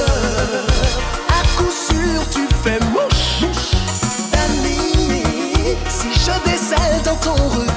A coup sûr tu fais moi chier Ta Si je décède dans ton rue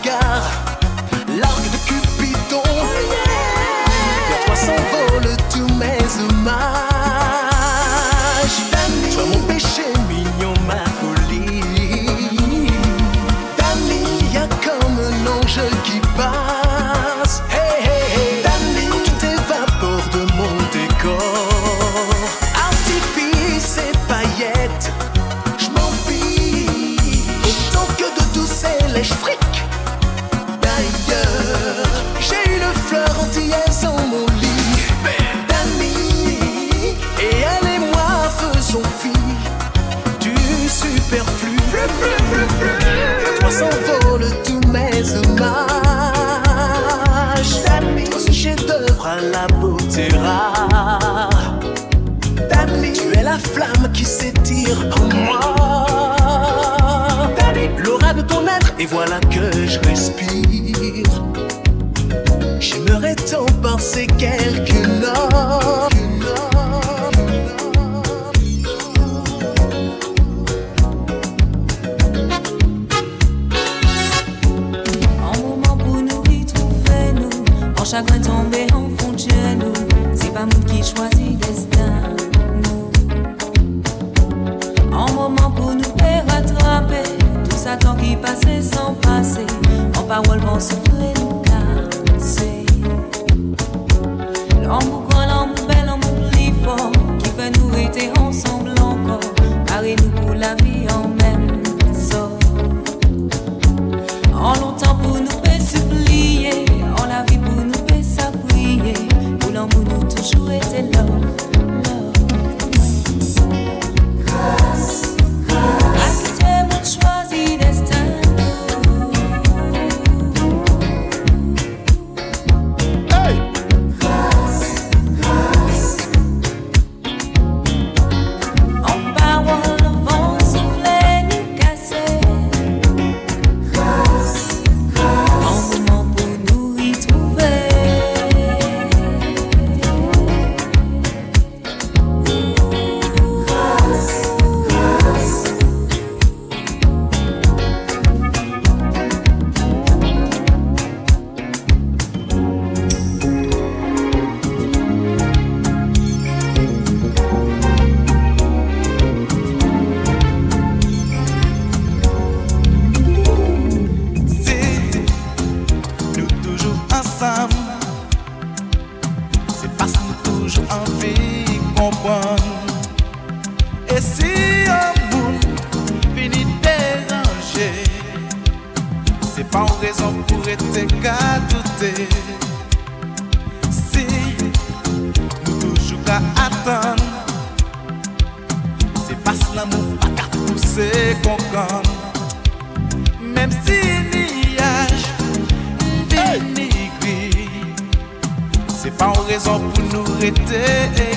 Et voilà que je respire. raison pour nous rêter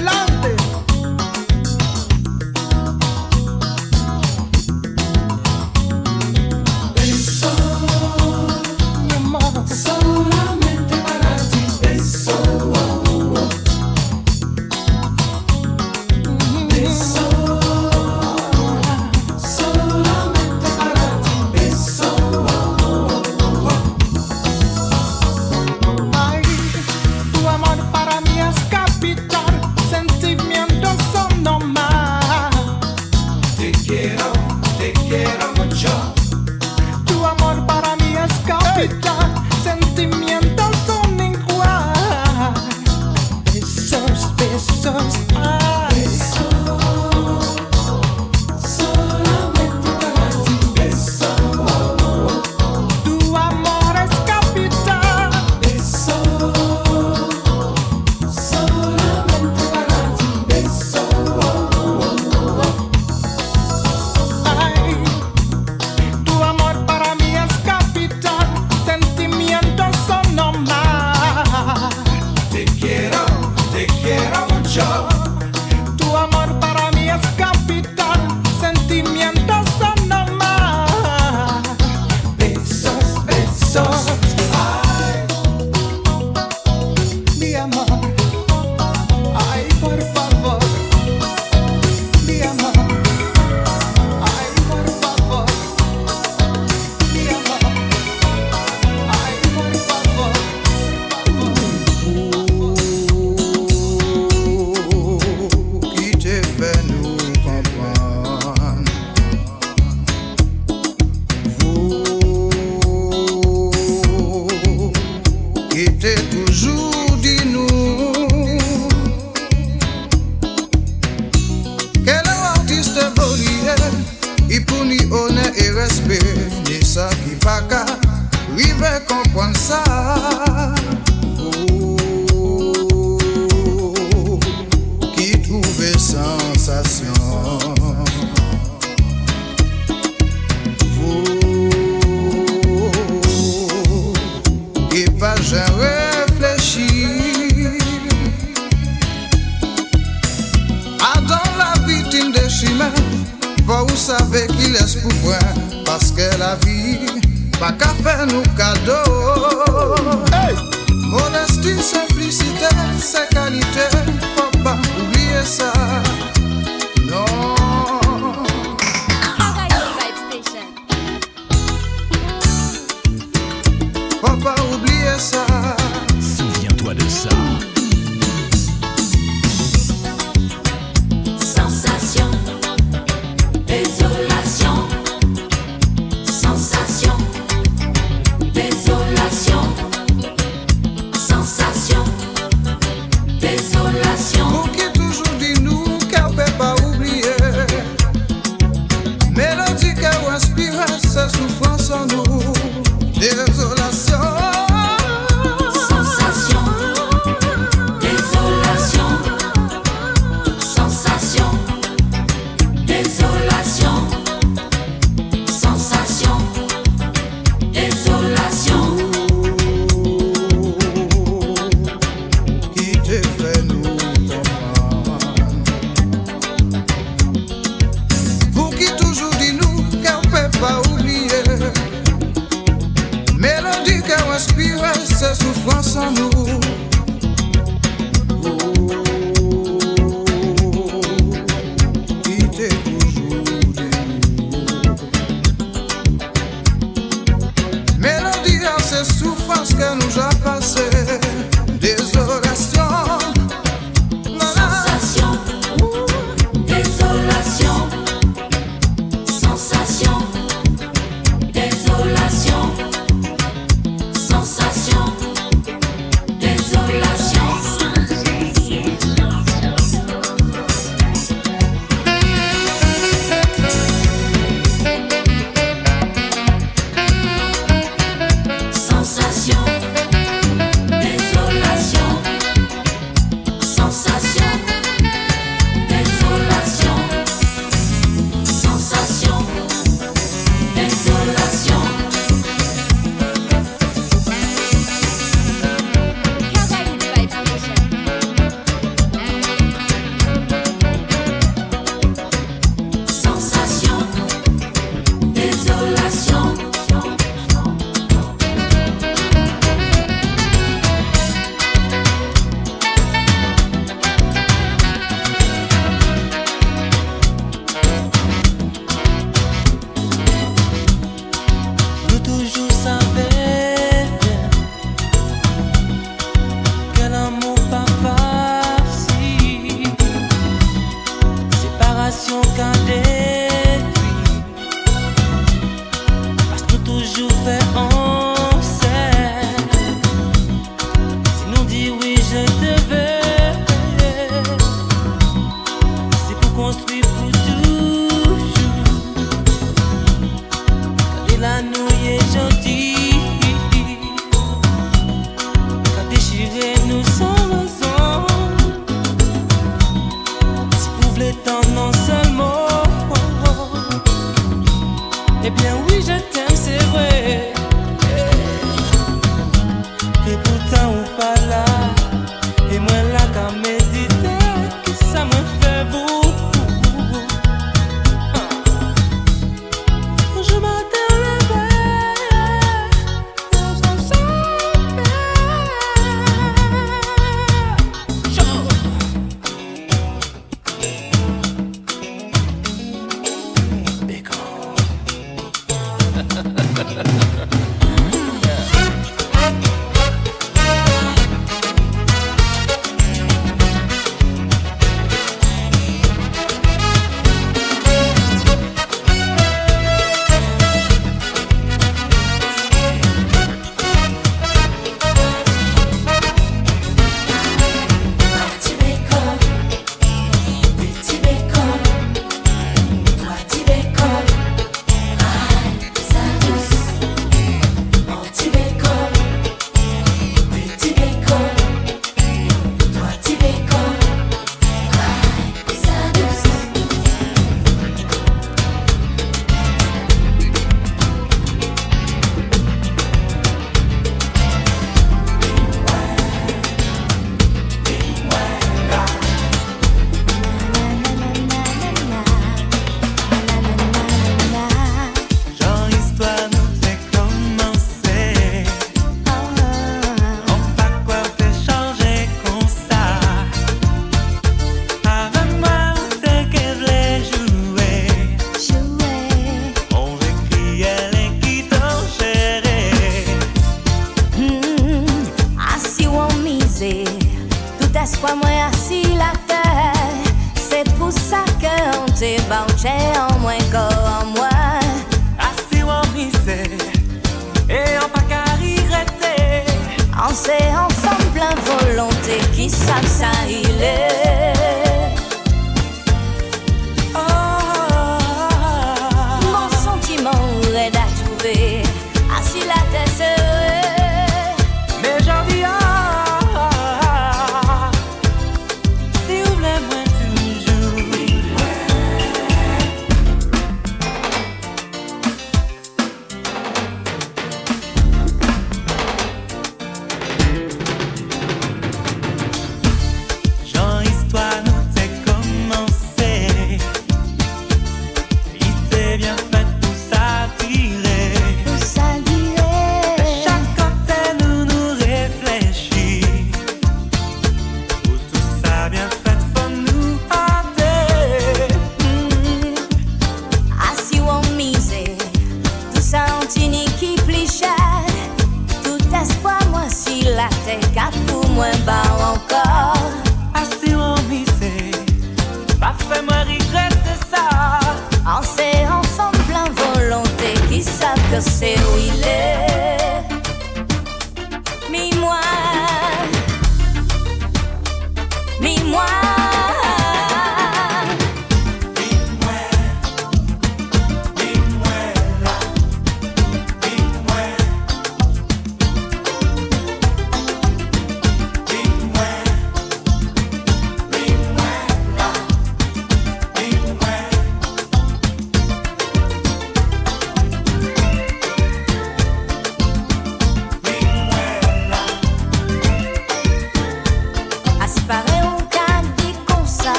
belong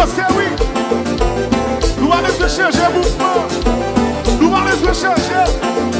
Parce oui, nous allons se changer mouvement. Nous allons se changer.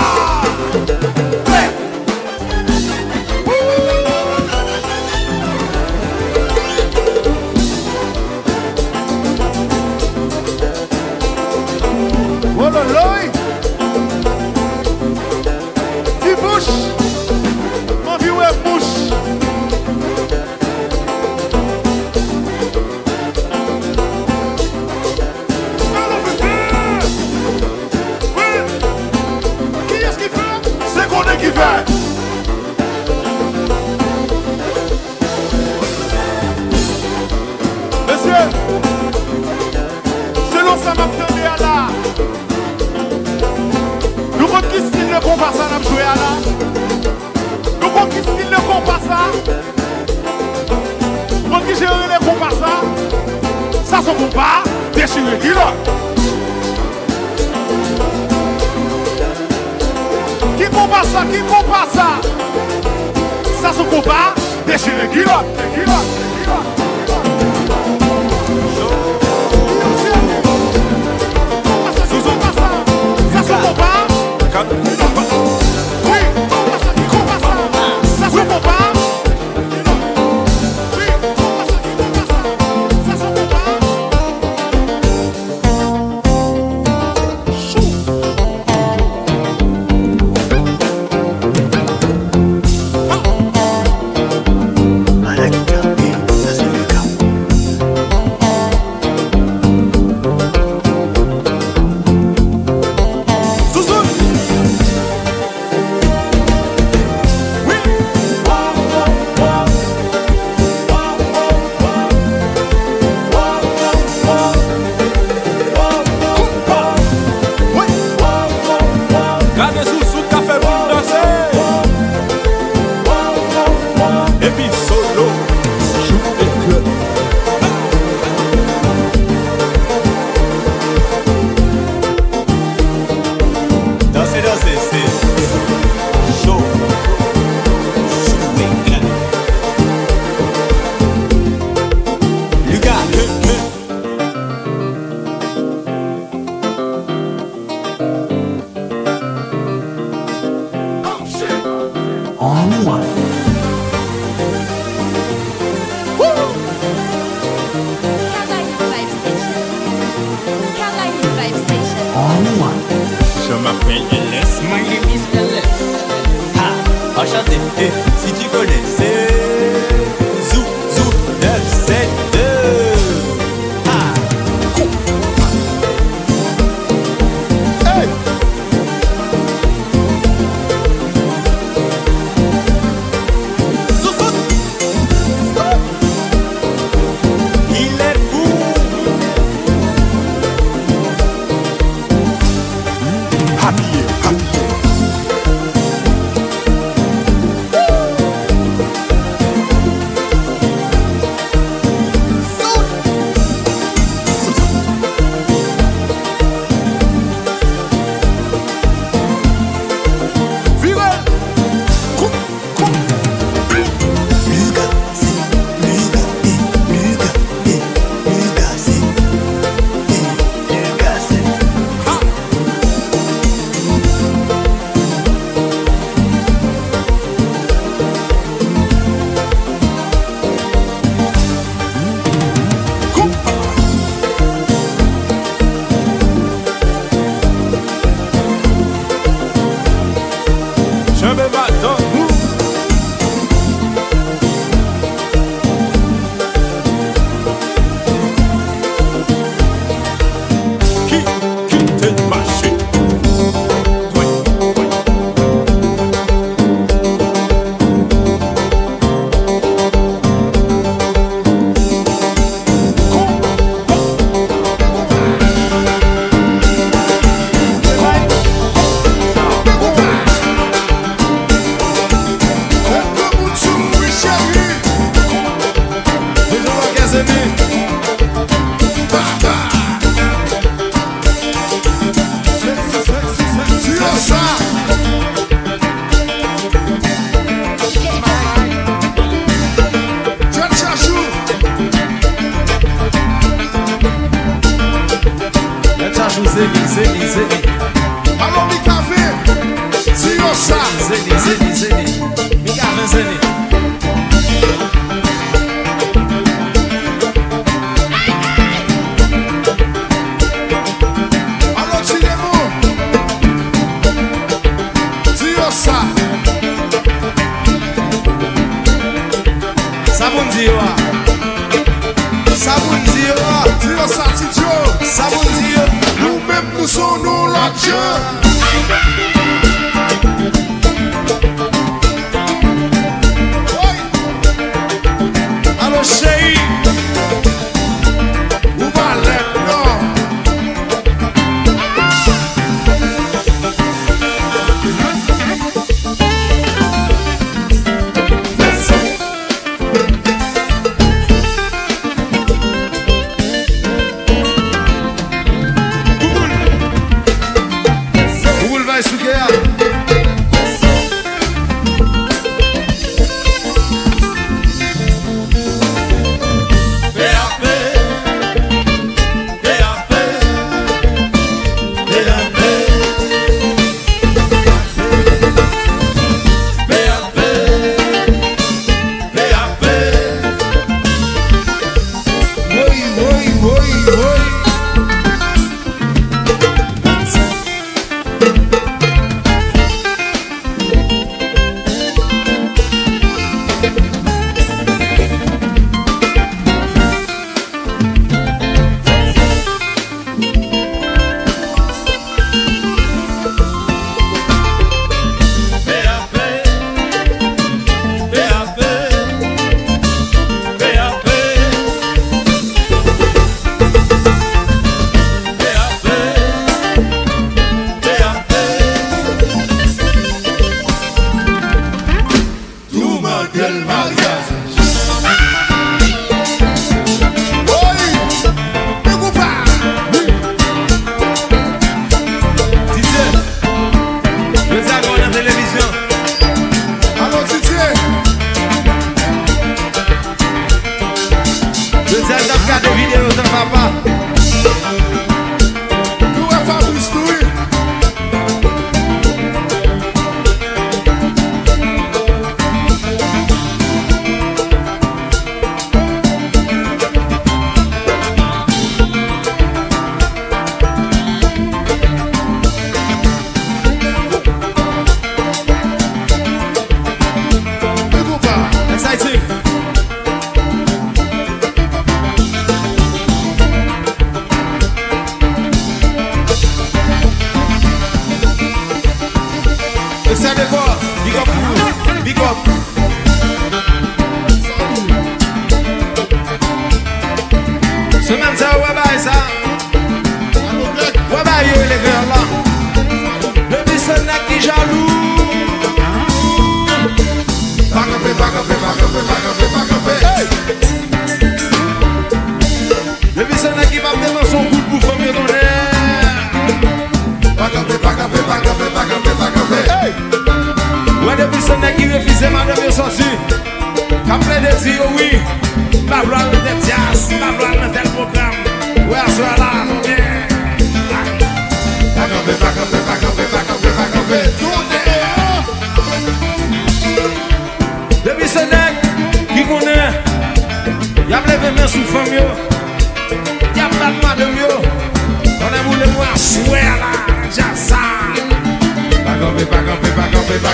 someone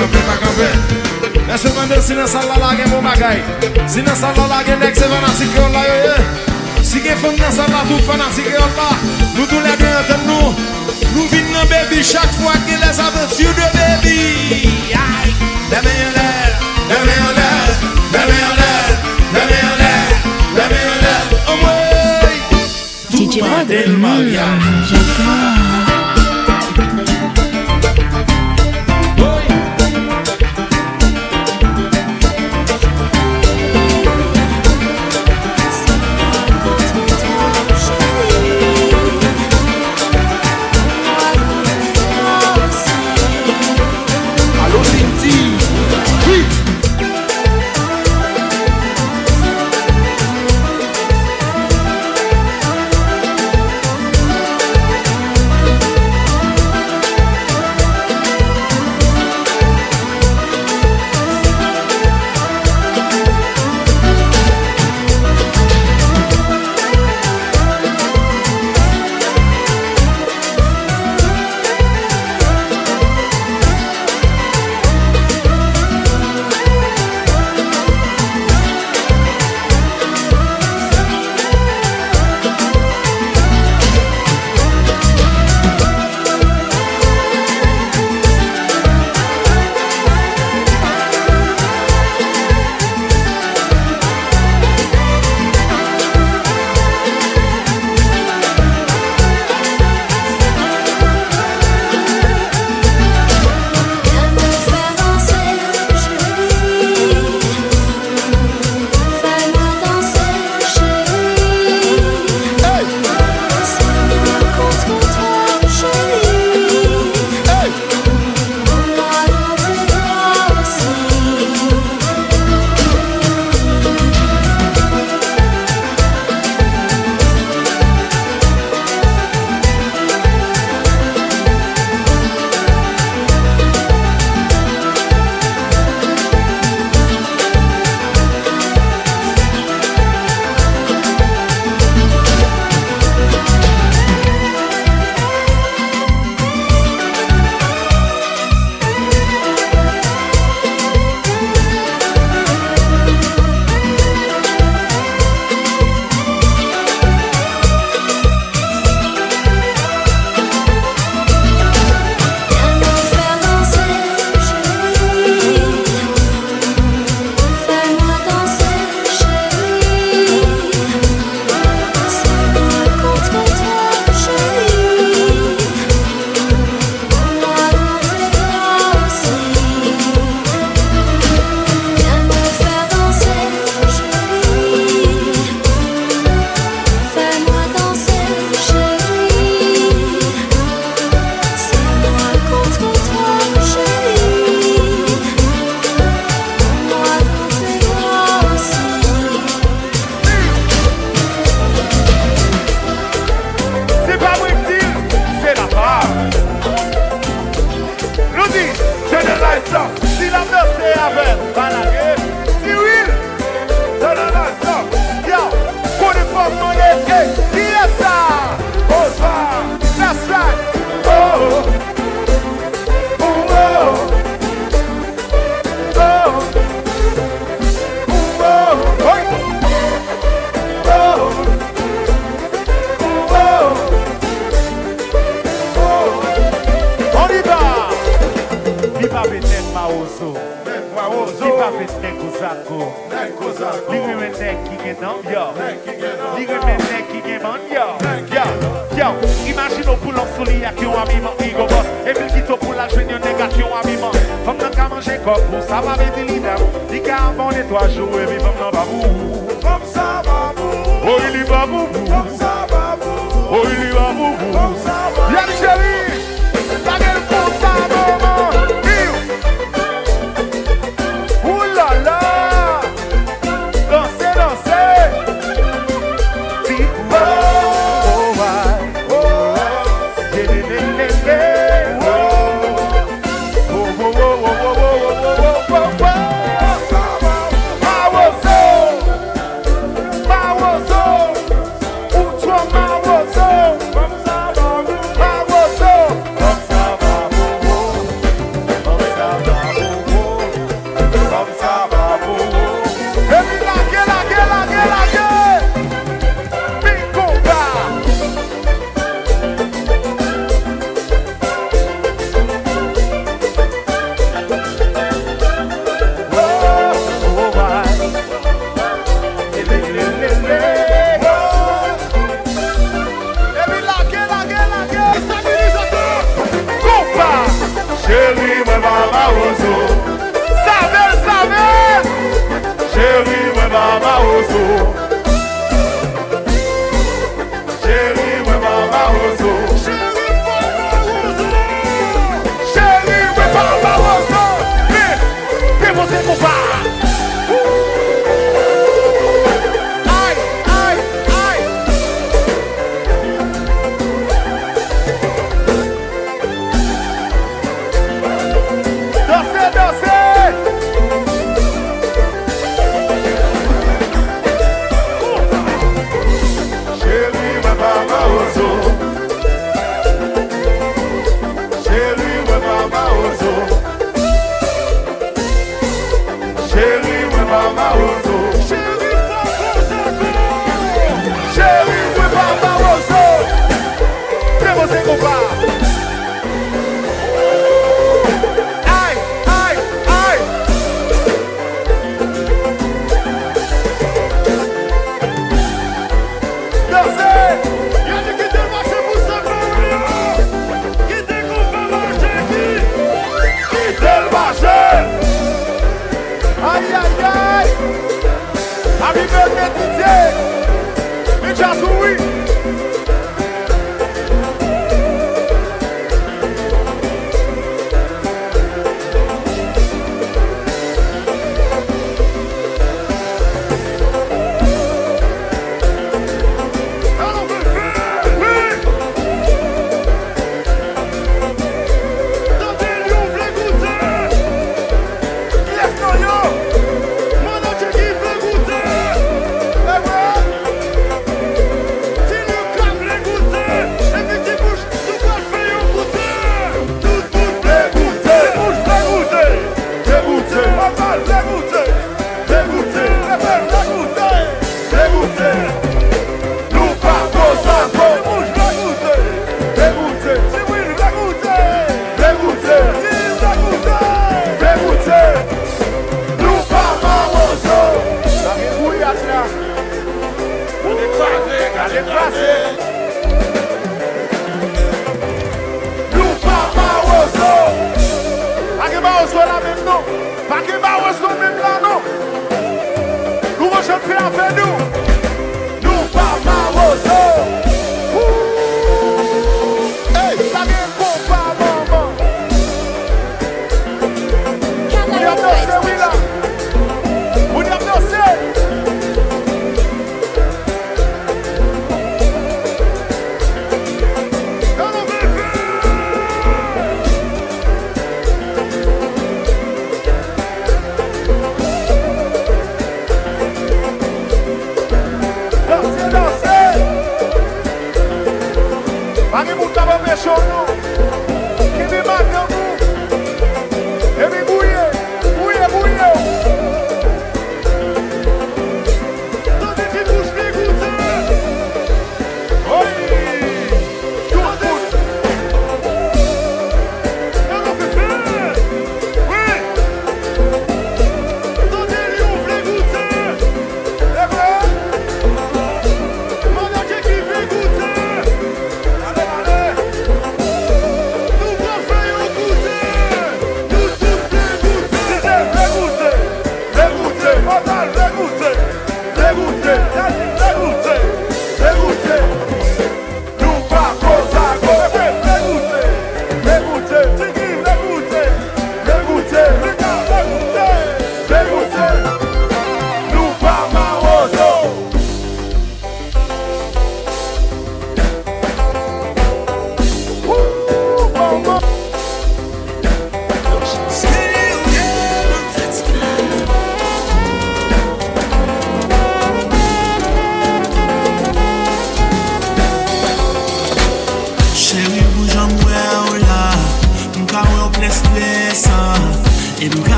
kampe, pa kampe E se mande si nan sal la la gen mou bagay. Si nan sal la la gen dek se fanatik yon la yo ye. Si gen fon nan sal la tout fanatik yon la. Nou tou le gen eten nou. Nou vin nan bebi chak fwa ki les aventur de bebi. Deme yon lè, deme yon lè, deme yon lè, deme yon lè, deme yon lè Omwe, tout pa del mariage J'adore.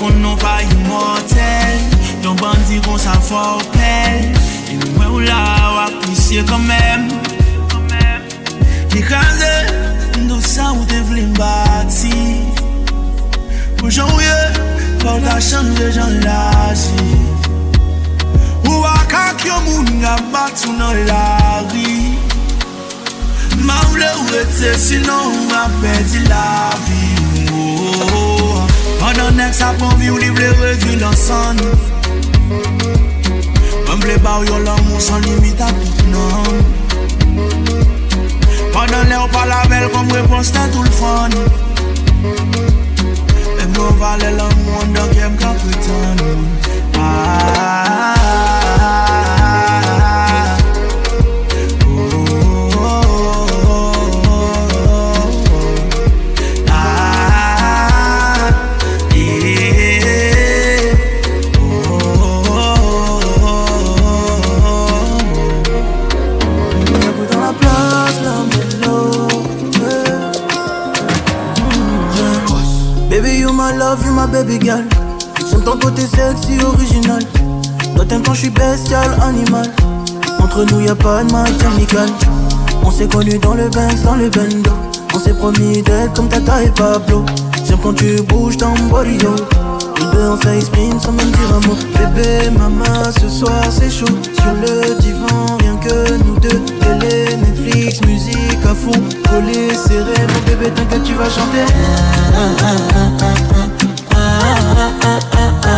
kon nou pa imotel Ton bandi kon sa fopel E mwen ou la wapisye komem. Dikaze, ndo sa ou te vle mbati. Pou jan ouye, pou ta chanje jan laji Ou akak yo moun nga batou nan lari Ma vle ou ete, sinon ou ma pedi la vi. Ou. Panan nek sa pon vi ou li vle revi lan san Mwen vle ba ou yo l'amou san limita tout nan Panan le ou pa la bel kom repons tan tout l'fan Mwen vale l'amou an do kem ka pritan Aaaaaa ah, ah, ah. Baby. J'aime ton côté sexy, original. Toi t'aimes quand je suis bestial, animal. Entre nous y a pas de match amical. On s'est connus dans le Benz, dans le bendo. On s'est promis d'être comme Tata et Pablo. J'aime quand tu bouges ton body, yo. Nous deux on s'exprime sans même dire un mot. Bébé, maman, ce soir c'est chaud. Sur le divan, rien que nous deux. Télé, Netflix, musique à fond. Collé, serré, mon bébé, t'inquiète, tu vas chanter. ah, ah, ah, ah.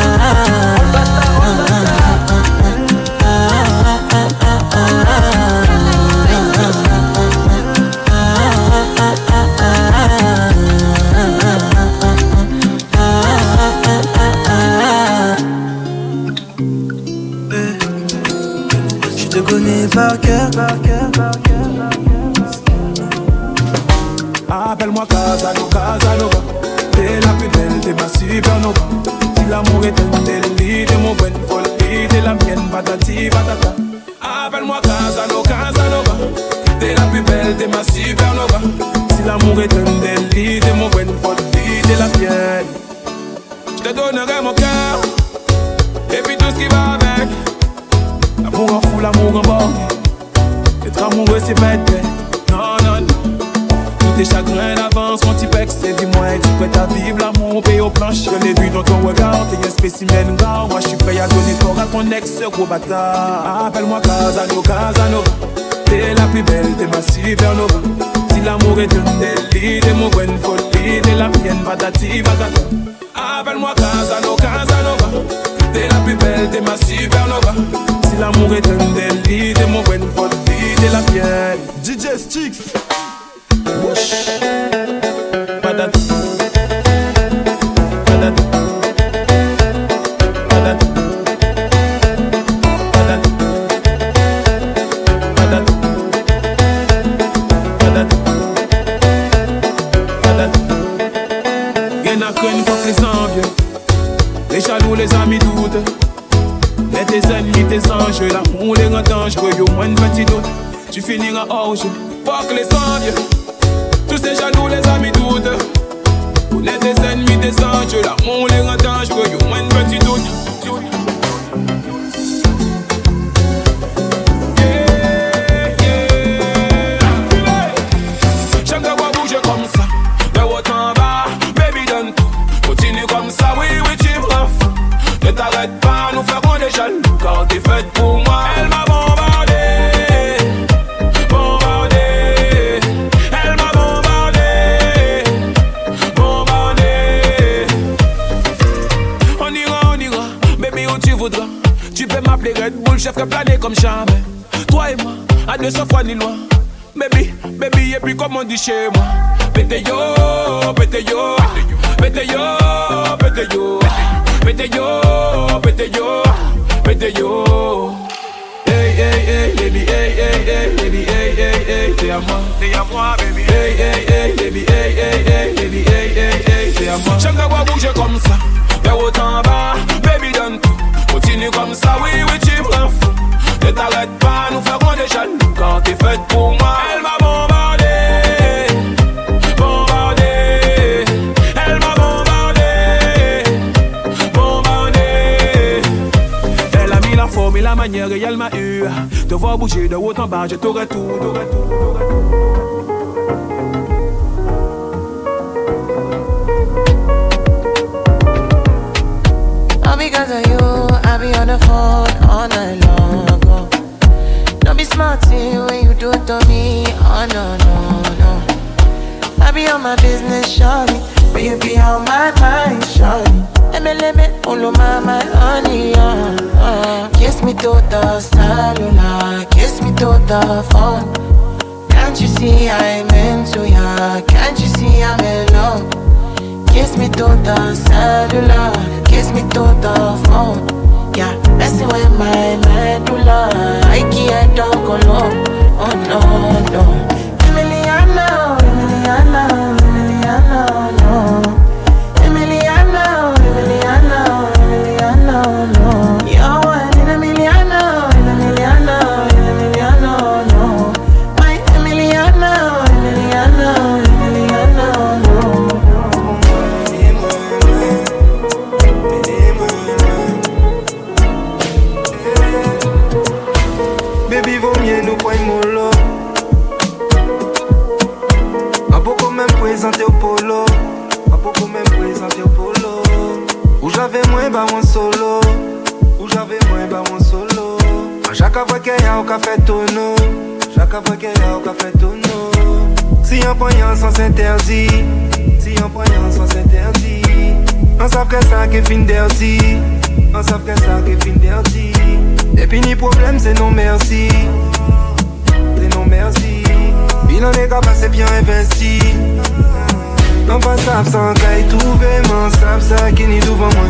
Santa Appelle-moi Casano, Casano. T'es la plus belle, t'es ma supernova. Si l'amour est un délit, t'es mon bonne folie T'es la mienne, patati patata. Appelle-moi Casano, Casanova. T'es la plus belle, t'es ma supernova. Si l'amour est un ocean. clichés. Bouger de haut en bas, je t'aurais tout, t'aurais Si on prend un sens interdit, on saurait ça qui est fin derdi. On que ça qui est fin derdi. Et puis ni problème, c'est non merci. C'est non merci. Mais en est capable passé bien investi. On va savoir que ça en caille tout. Véman, ça qui est ni tout, véman.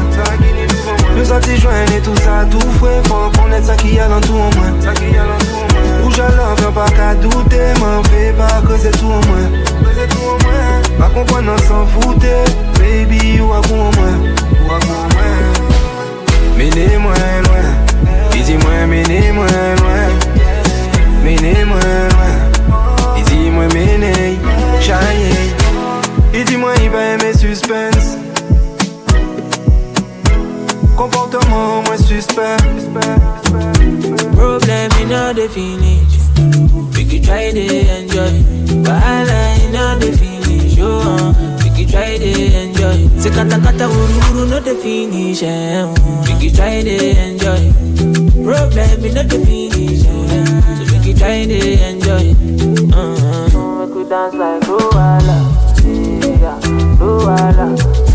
Le sorti joint et tout ça, tout frais, franck, on est ça qui est allant tout, au moins. Ou je l'en pas qu'à douter, m'en fais pas que c'est tout, au moins se kou mwen Pa kompon Baby, ou Ou akou mwen Mene mwen lwen Dizi mwen mene mwen lwen Mene mwen mene Chaye Problem in a definit We ki try de enjoy. But I in all the finish. Oh, we could try to enjoy. Se kata kata wuru no the finish. Eh. We could try to enjoy. Problem in all the finish. Eh. So we could try to enjoy. Uh-huh. We could dance like Luala. Yeah, Luala.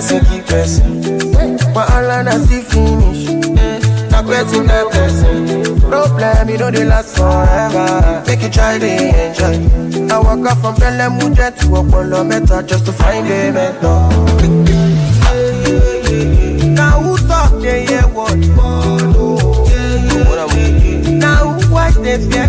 Person keep person. Wahala na still finish. Eh, na person get person. Problem, you know they last forever. Make you try to enjoy. I walk up from Belém jet to Opolo Meta just to find a mentor. Now who talk they hear what. Now who watch they fear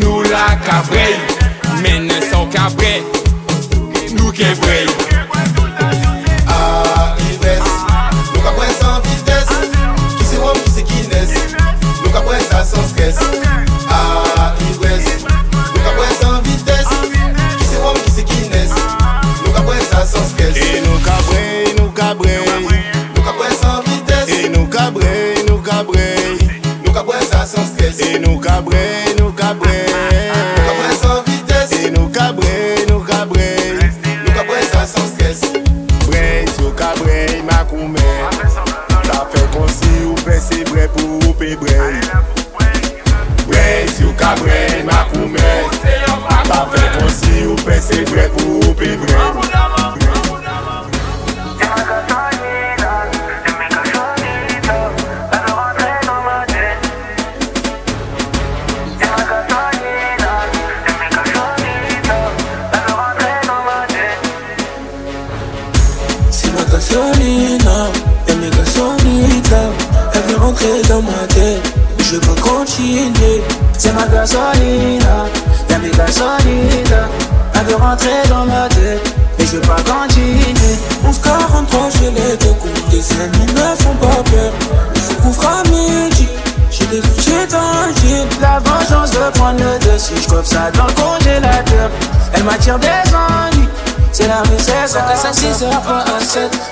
nous la cabrée, mais ne sont cabrées.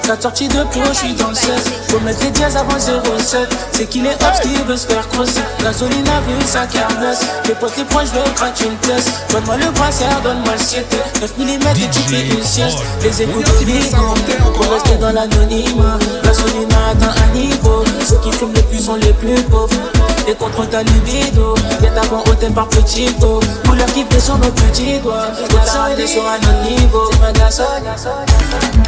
Sa sortie de pro, je suis dans le 16. Faut mettre des dièses avant 07. C'est qu'il est obs qui veut se faire crosser. Gasoline a vu sa carnasse. Les potes, les points, je veux gratter une test. Donne-moi le brassard, donne-moi le siège. 9 mm et tu fais une sieste. Les écoutes flippent. Pour rester dans l'anonymat. Gasoline a atteint un niveau. Ceux qui fument le plus sont les plus pauvres. Et contre ta libido. Viens d'avant au thème par petit dos. Couleur qui fait sur nos petits doigts. Le garçon est sur un autre niveau. C'est ma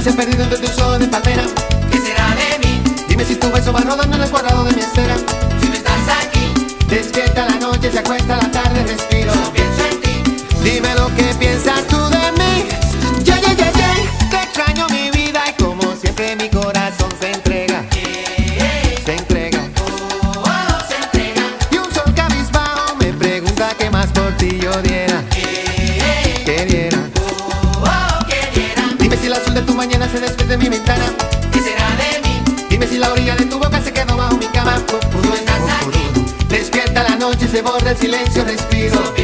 se perdido silencio respiro.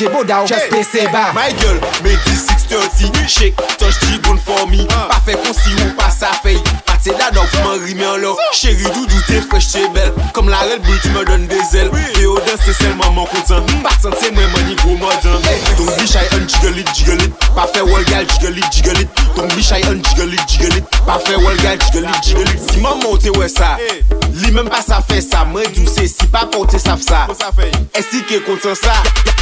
j'ai beau down, just hey, PC. My girl, make it 630, shake, touch the bone for me. Pas fait qu'on si ou pas ça fait. Pâté là, donc m'en rime en l'or. Chérie, doudou, t'es fraîche, t'es belle. Comme la Red Bull, tu me donnes des ailes. Et au d'un, c'est seulement mon content. Pas sentir moi, mon gros modin. Ton be shy, un jiggle it, jiggle it. Pas fait wall gal, jiggle it, jiggle it. Ton be shy, un jiggle it, jiggle it. Pas fait wall gal, jiggle it, jiggle it. Si maman, t'es ouais ça. Li menm pa sa fe sa, mwen djouse si pa pote saf sa E si ke kontan sa,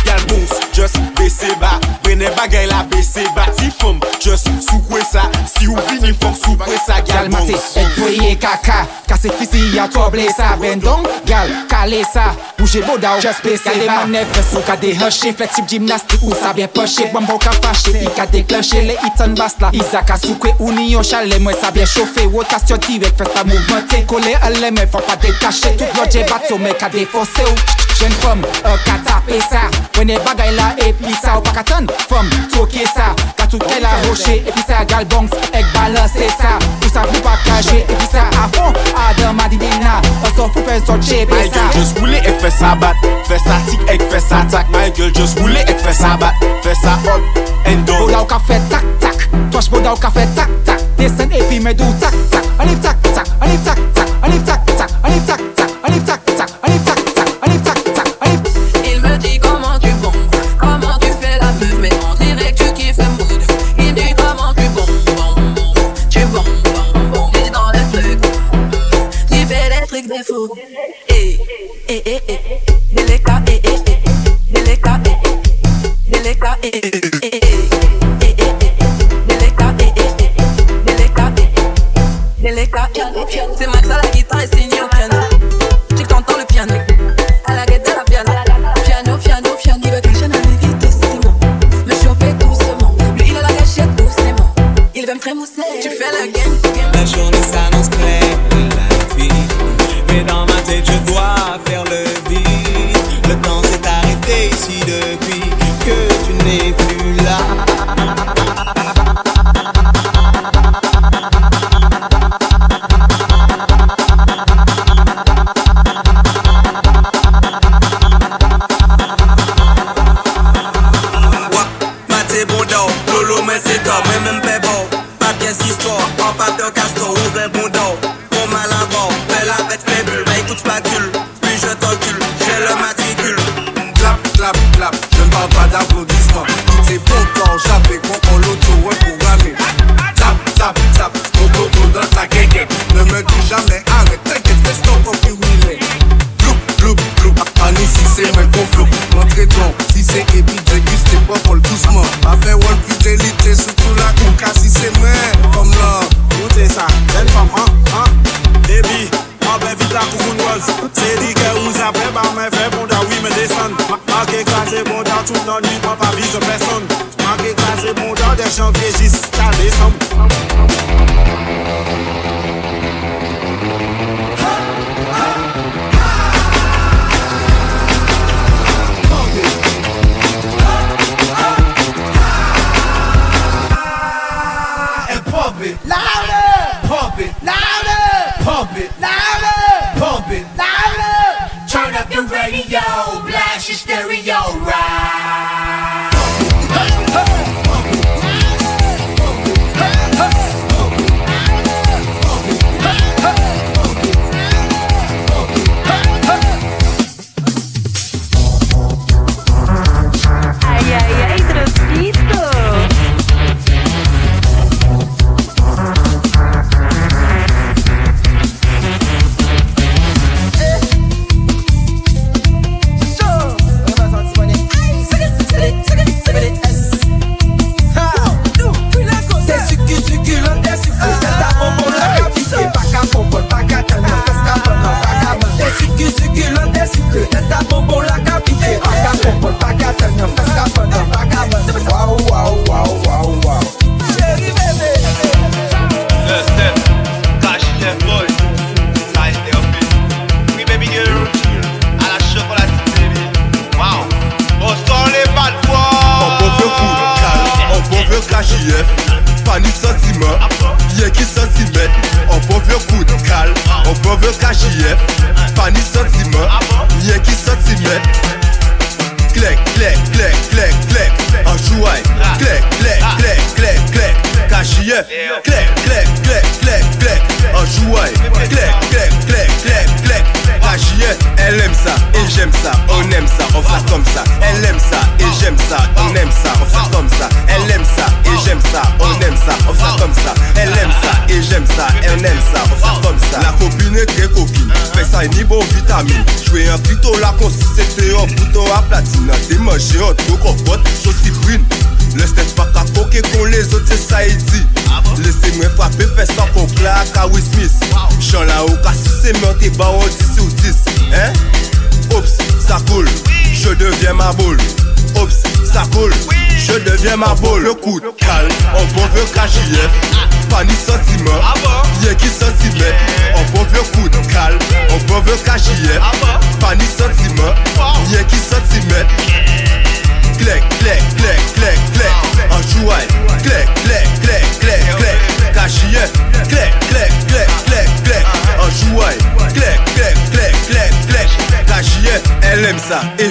yal bons, just bese ba Brene bagay la bese ba, ti fom, just soukwe sa Si ou vini fom soukwe sa, yal bons Yal mate, et voye kaka, kase fisi ya toble sa Bendong, yal kale sa bouje boda ah. ou Just pese ba Gade manev sou ka dehanche Fleksib jimnastik ou sa bien penche Bambo ka fache, i ka deklenche Le itan bas la, iza ka soukwe ou ni yon chale Mwen sa bien chofe, rotasyon direk Fes ta mouvmente, kole ale men fwa pa detache Tout lodje bato men ka defonse ou. Jen fom, e ka tape sa Wene bagay la epi sa Ou pa ka ton fom, toke sa Ka touke la roche epi sa Gal bongs ek balanse sa Ou sa pou pa kaje epi sa A fon, a dema di dena E so fou pe son chebe sa Bay yo jous koule ek fes sa bat Fè sa tik ek fè sa tak My girl just roule ek fè sa bat Fè sa up and down Boda ou ka fe tak tak Tosh boda ou ka fe tak tak Desen epi me do tak tak Alif tak tak Alif tak tak Alif tak tak Alif tak tak Alif tak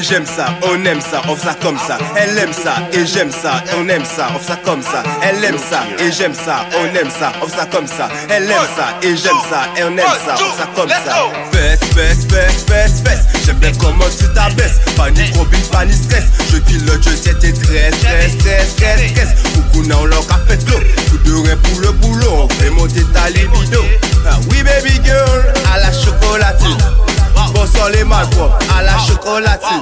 j'aime ça, on aime ça, on fait ça comme ça. Elle aime ça et j'aime ça, on aime ça, on ça comme ça. Elle aime ça et j'aime ça, on aime ça, on ça comme ça. Elle aime ça et j'aime ça, on aime ça, on ça comme ça. Fesse, fesse, fesse, fesse, fesse. J'aime bien comment tu t'abaisses. Pas ni copine, pas ni stress. Je kill le jeu, c'était très, très, stress, stress, stress. Beaucoup n'ont leur café de l'eau. De rien pour le boulot. On fait monter ta libido. Ah oui, baby girl, à la chocolatine. Bon sang les mal propres, à la chocolatine.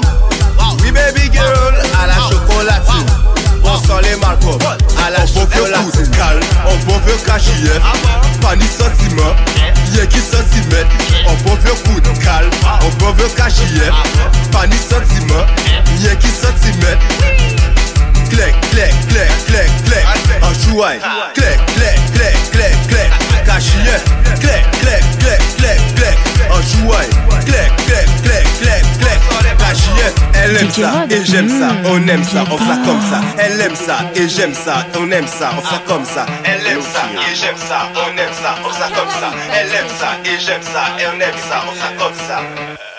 Oui, baby girl, à la chocolatine. Bon sang les mal propres, à la chocolatine. calme, on peut faire KJF. Pas ni sentiment, y'a qui sentiment. On peut faire coup de calme, on peut faire KJF. Pas ni sentiment, y'a qui sentiment. Clec, clec, en jouaille. Clec, clec, clec, clec, clec, KJF. Clec, clec, clec, clec, clec, en jouaille. Clec, clec, clec, clec, clec, KJF. Elle aime ça et j'aime ça, on aime ça, on fait ça comme ça. Elle aime ça et j'aime ça, on aime ça, on fait comme ça. Elle aime ça et j'aime ça, on aime ça, on fait comme ça. Elle aime ça et j'aime ça, et on aime ça, on fait comme ça.